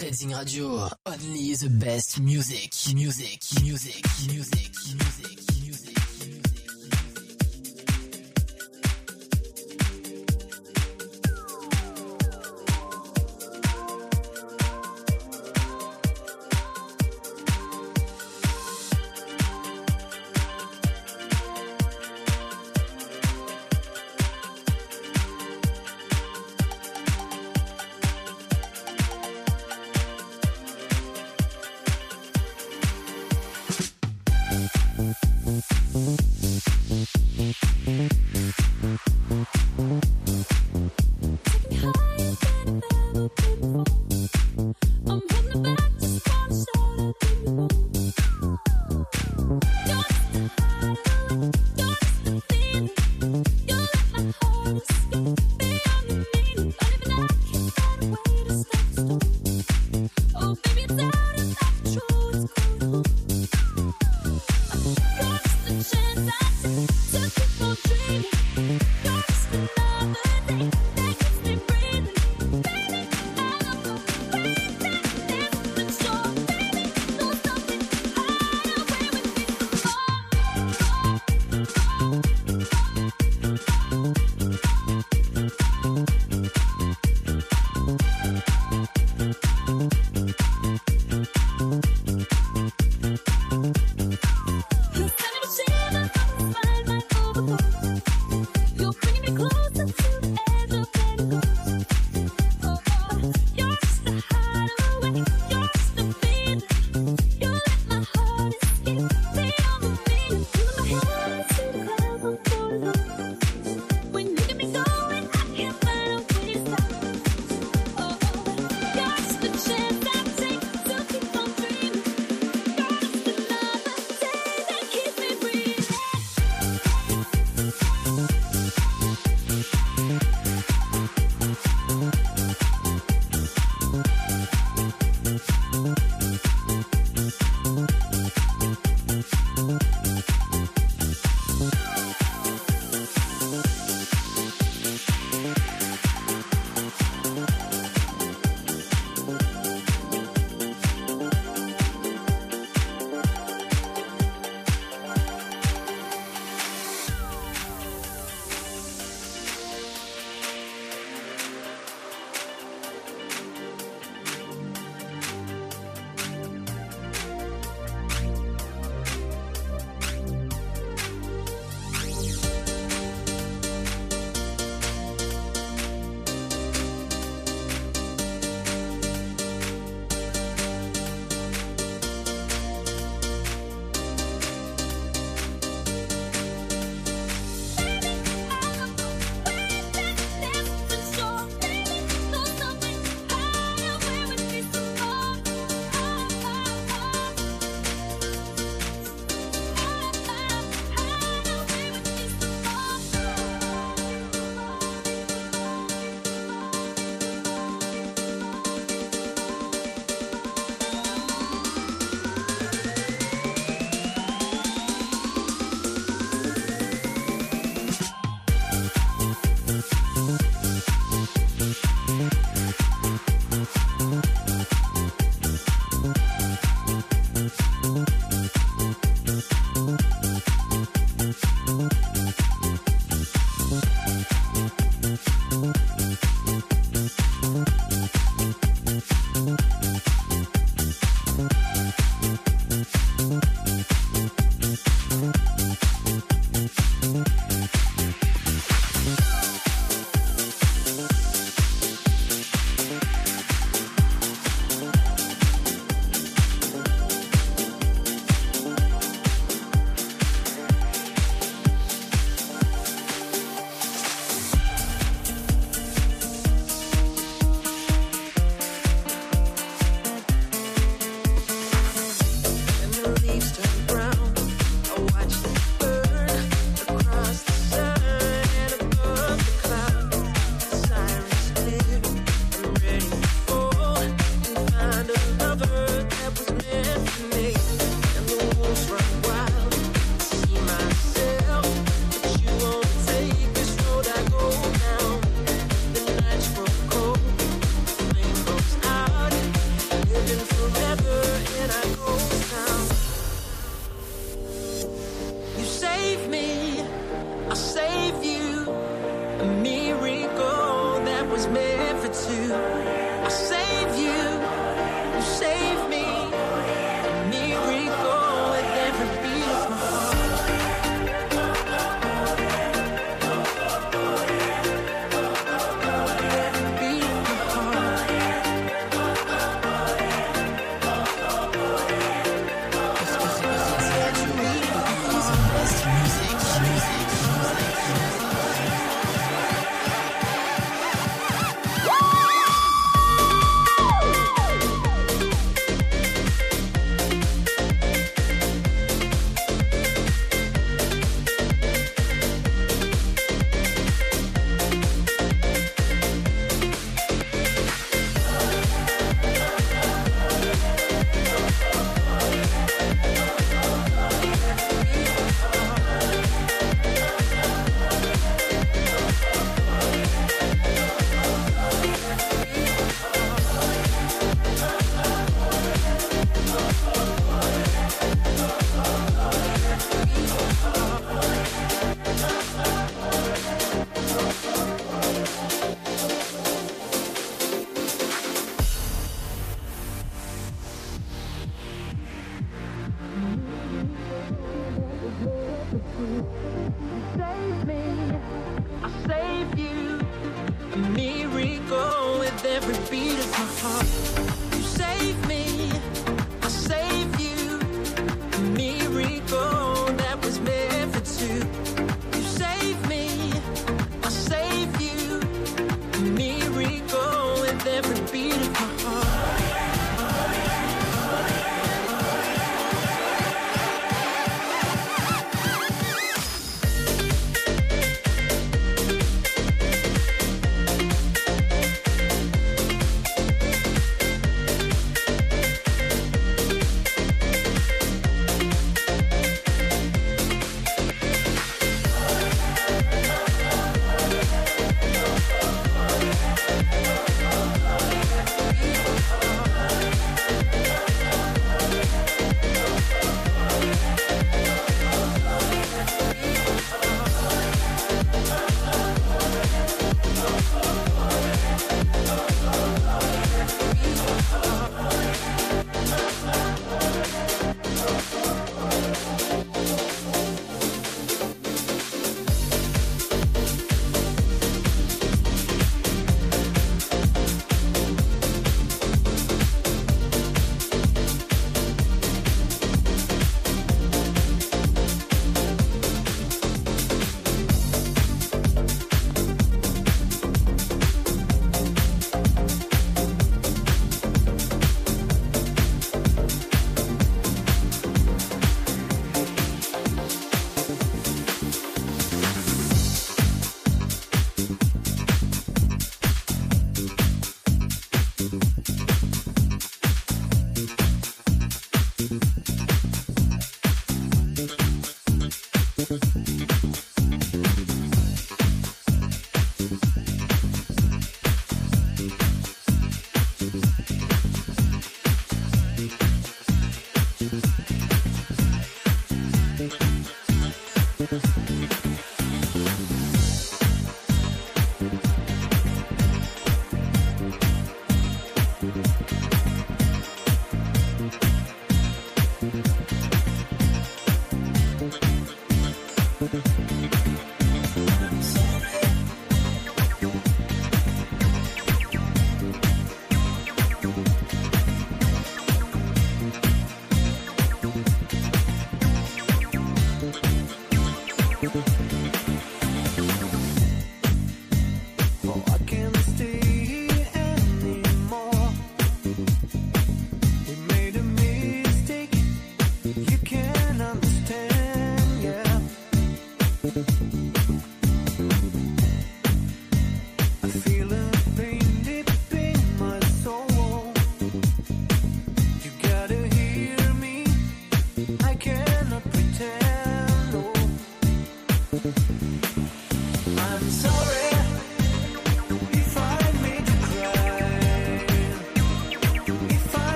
Radio. Only the best music, music, music, music, music.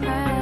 It,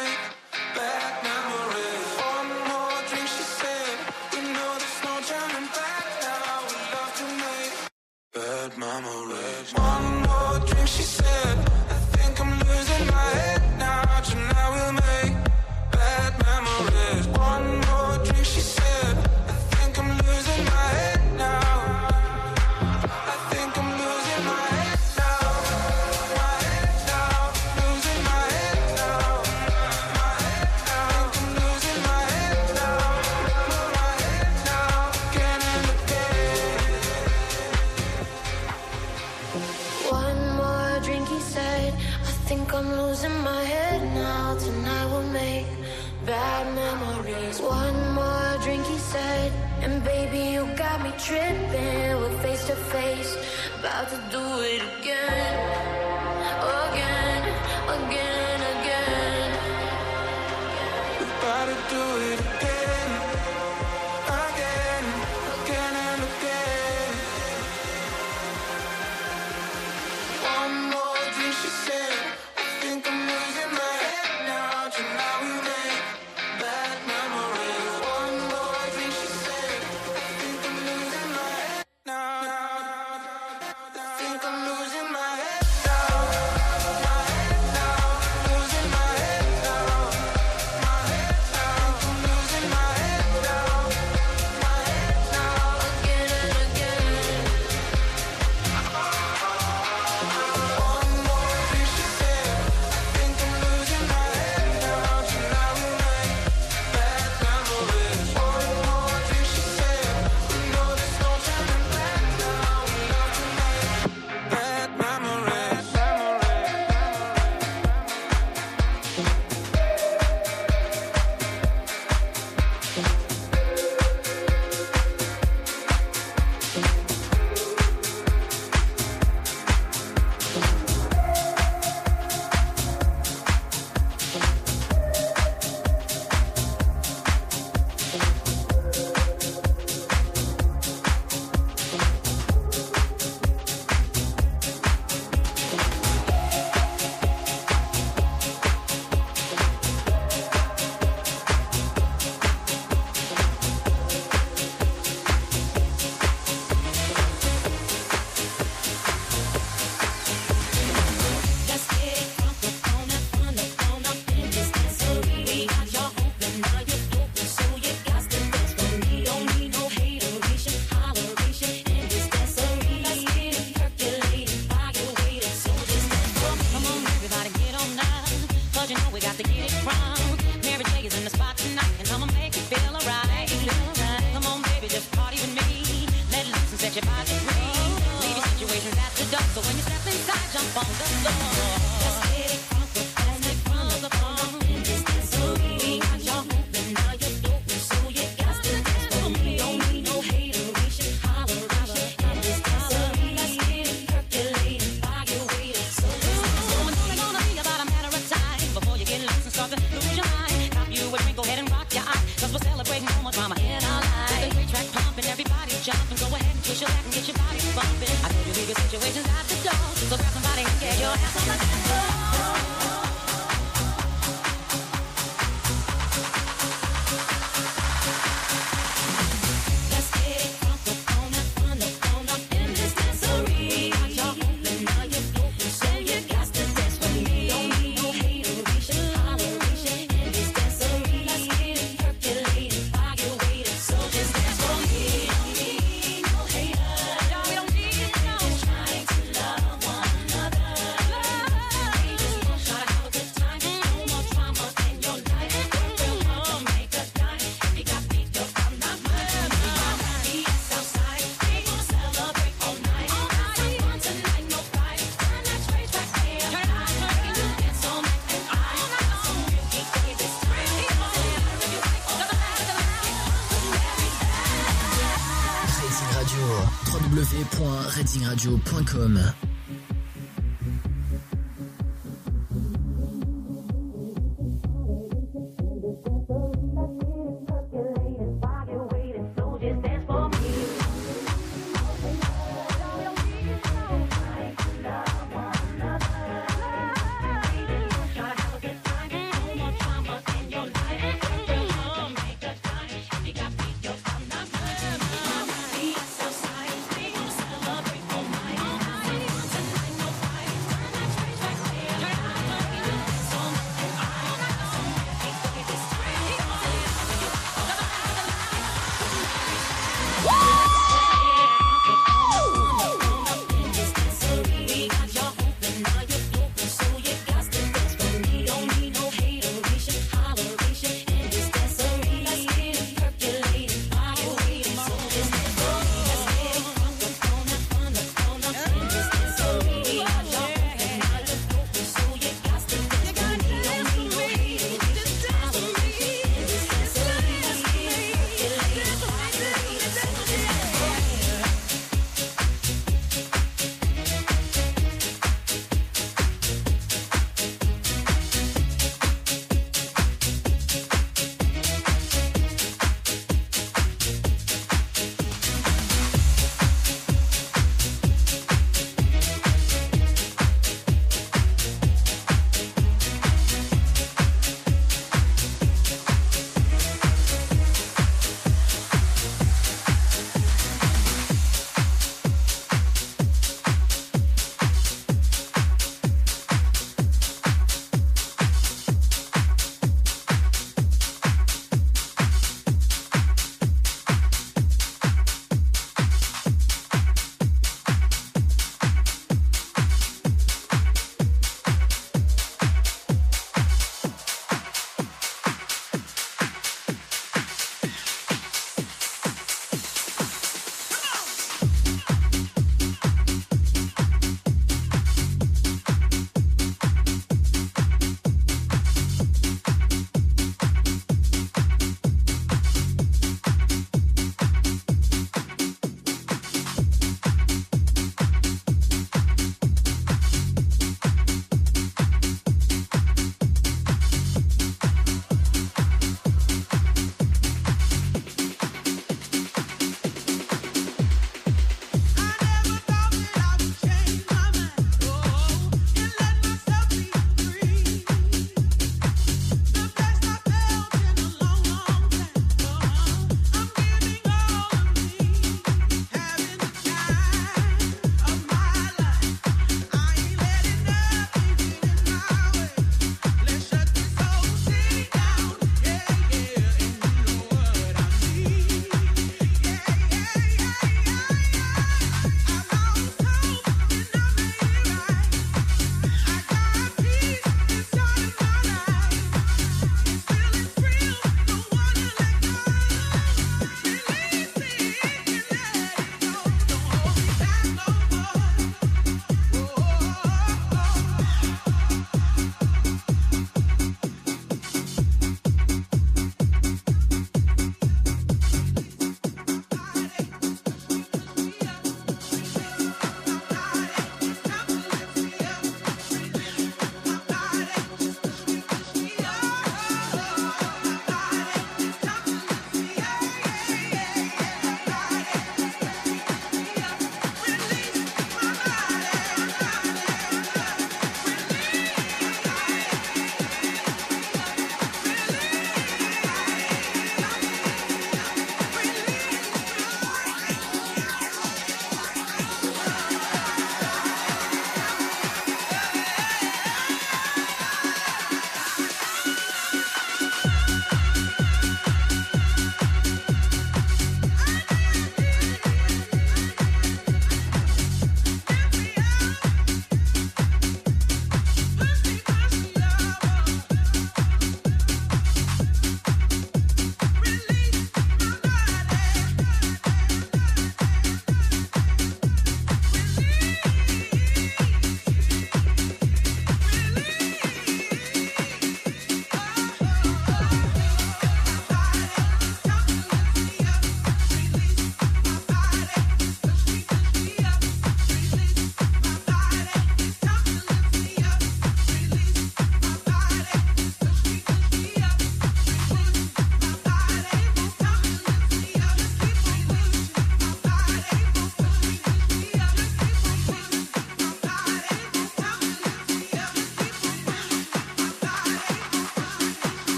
www.redzingradio.com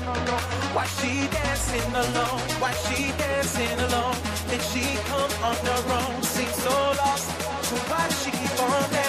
Why she dancing alone? Why she dancing alone? Did she come on her own? Seems so lost. So why she keep on dancing?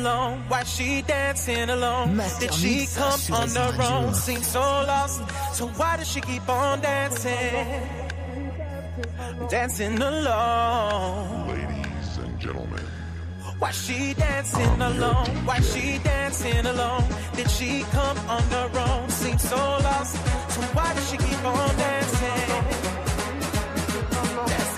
Alone? Why she dancing alone? Master Did she Mix come sur on les her radios. own? Seems so lost. So why does she keep on dancing? Dancing alone. Ladies and gentlemen, Why she dancing alone? Why she dancing alone? Did she come on her own? Seems so lost. So why does she keep on dancing? Dancing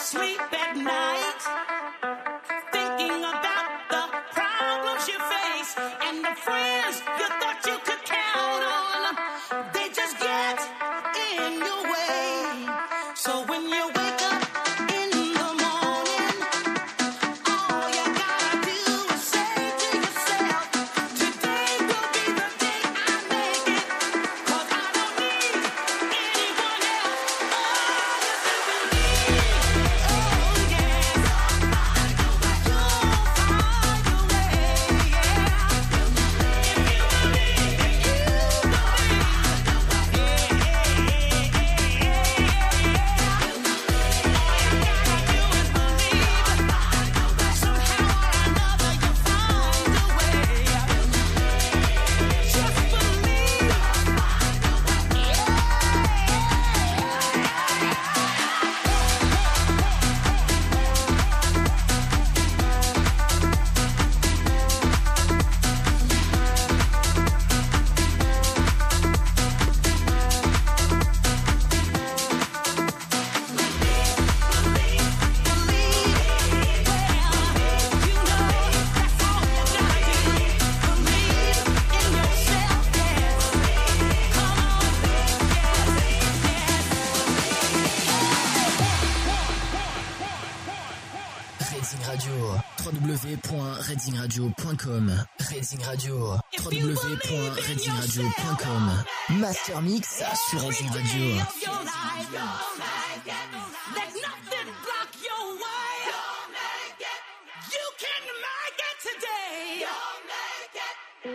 sweet.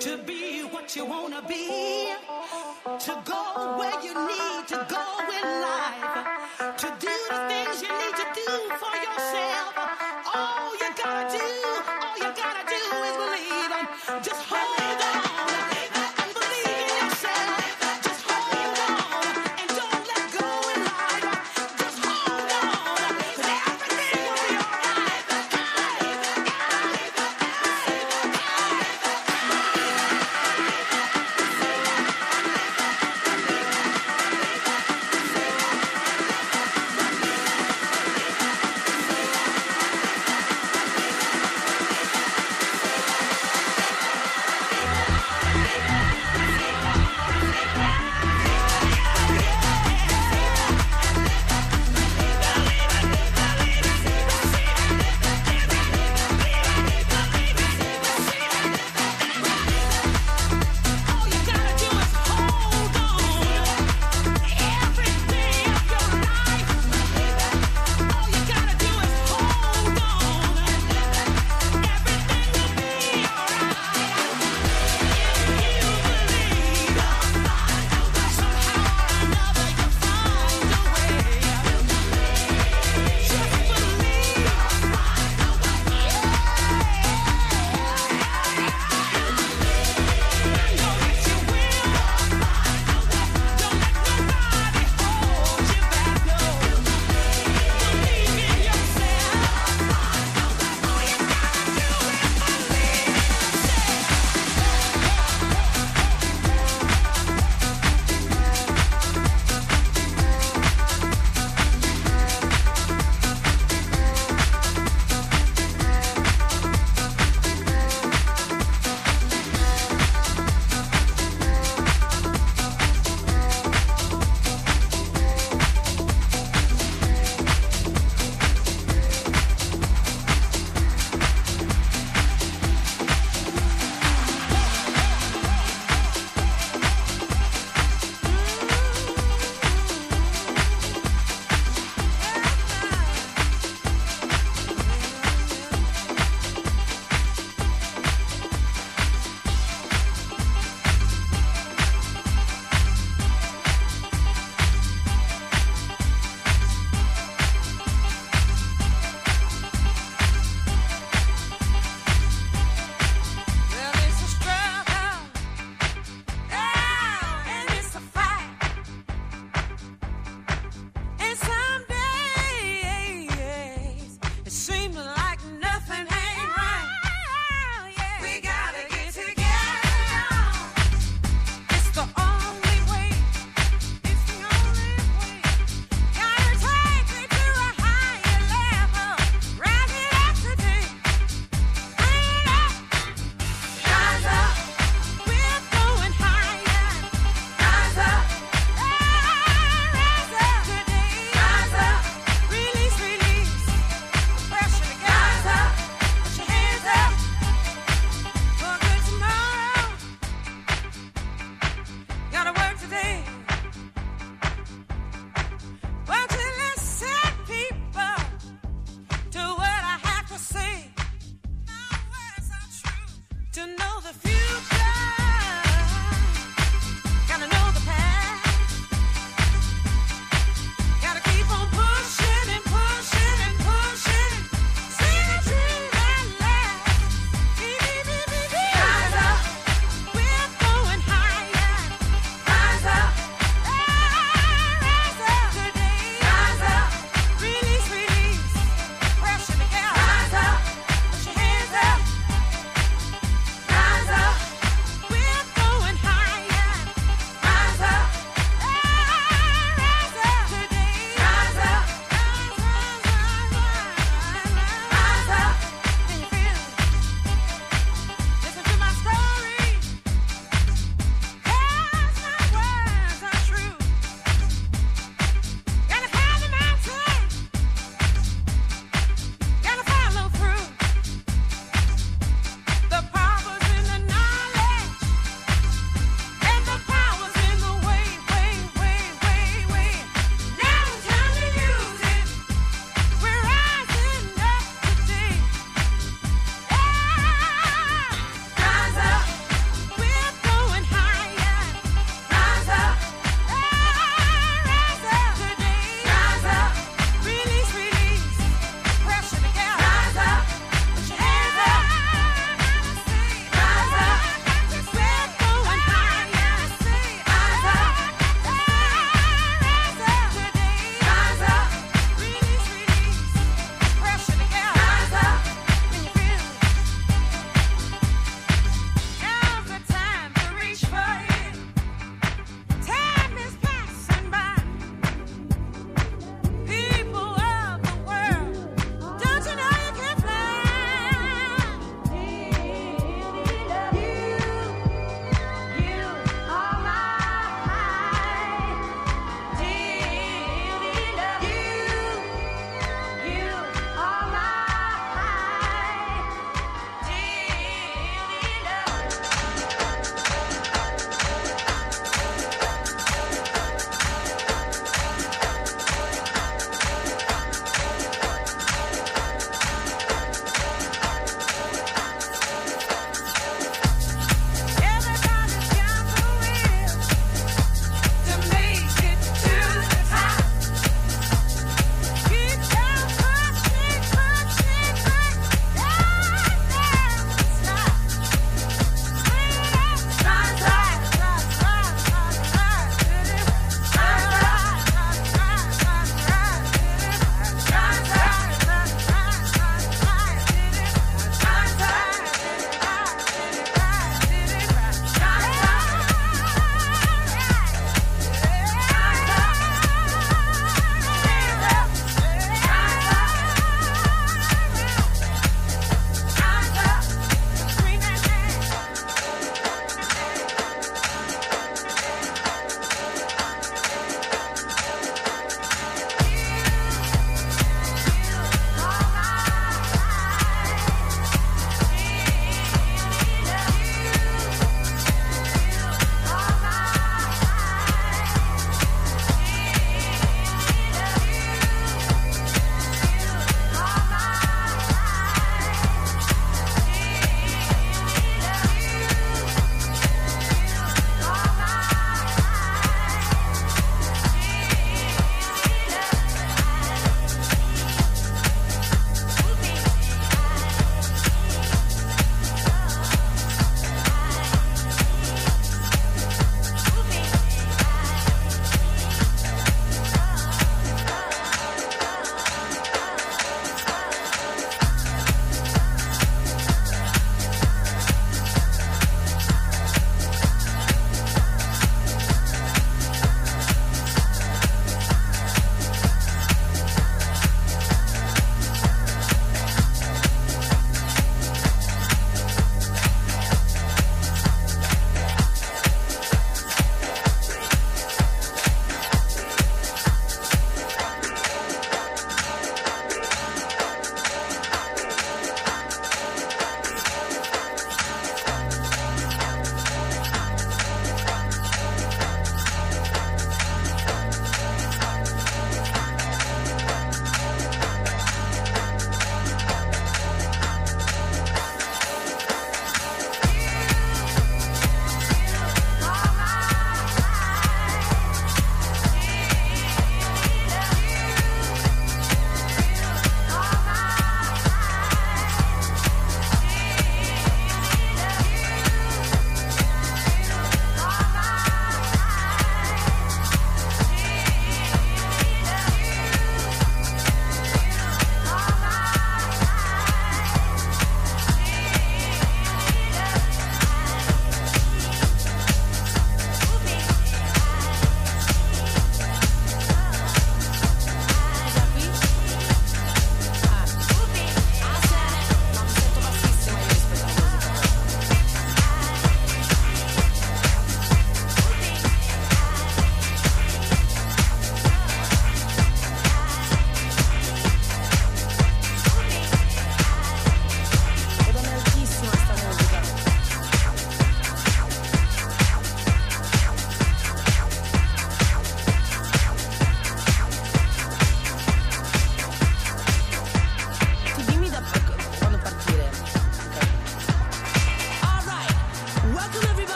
to be what you want to be, to go where you need to go in life, to do the things.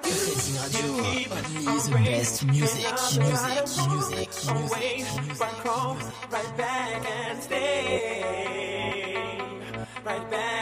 Music, music, music, music. Right back and stay. Right back.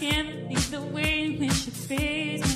Can't believe the way in which you face me.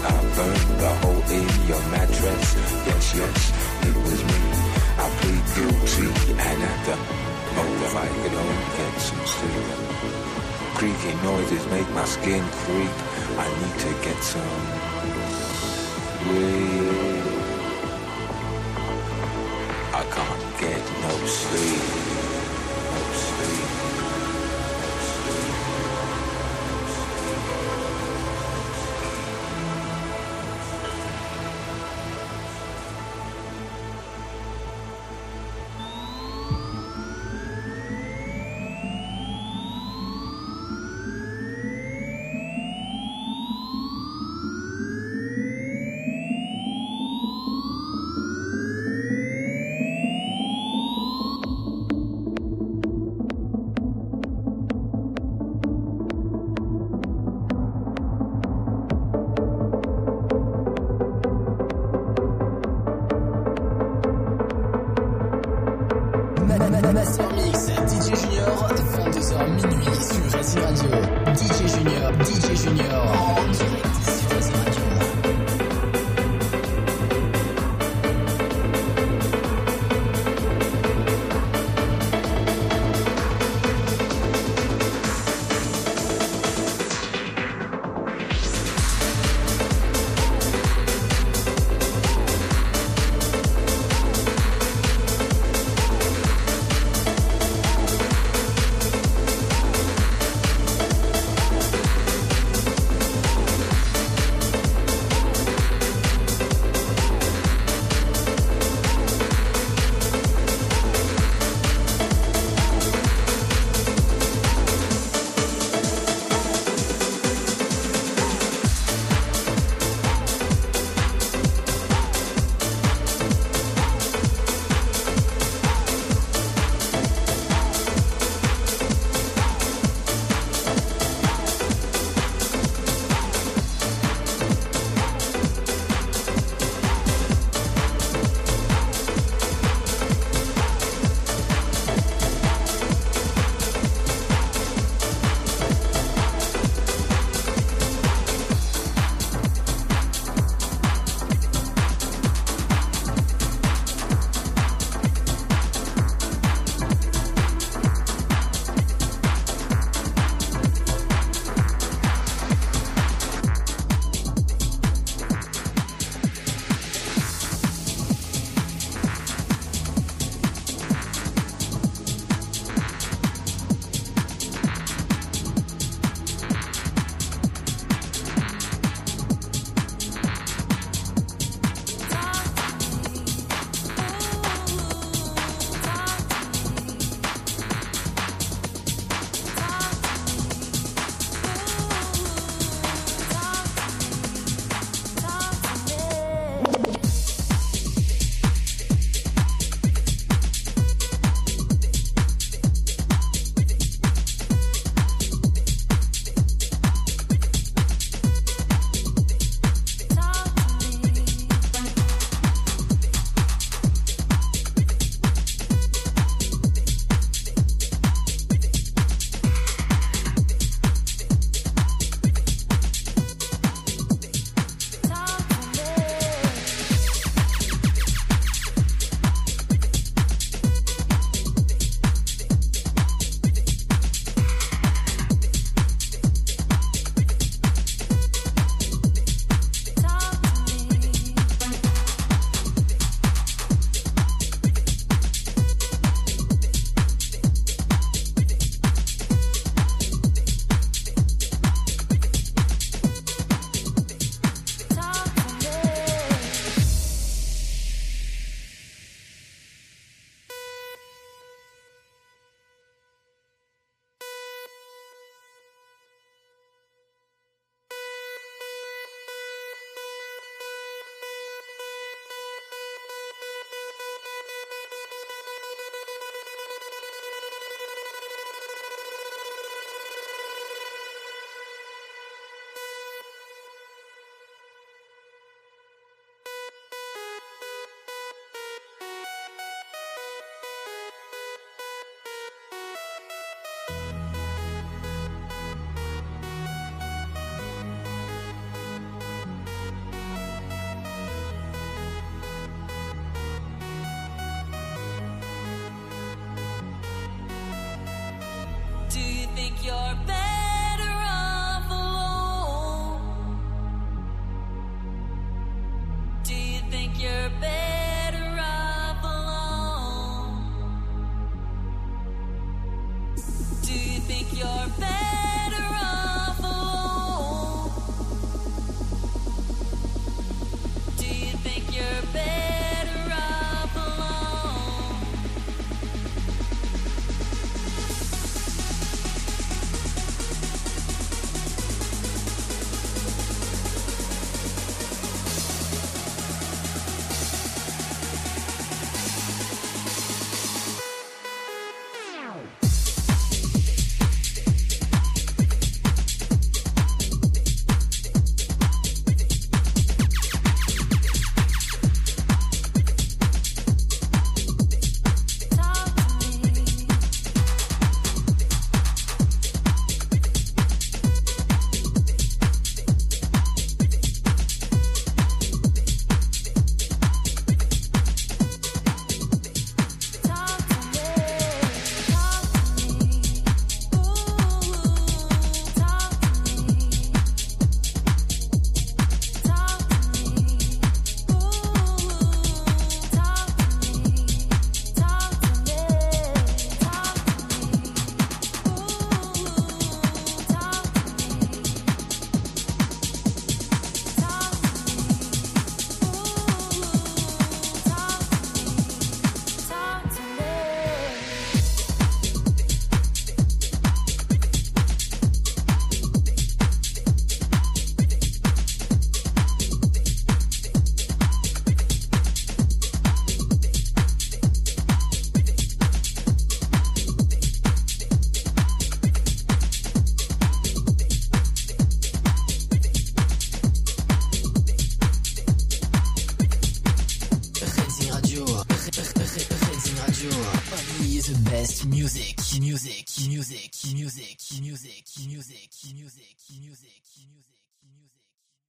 I burned the hole in your mattress. Yes, yes, it was me. I plead guilty and at the moment I could only get some sleep. Creaky noises make my skin creep. I need to get some sleep. I can't get no sleep.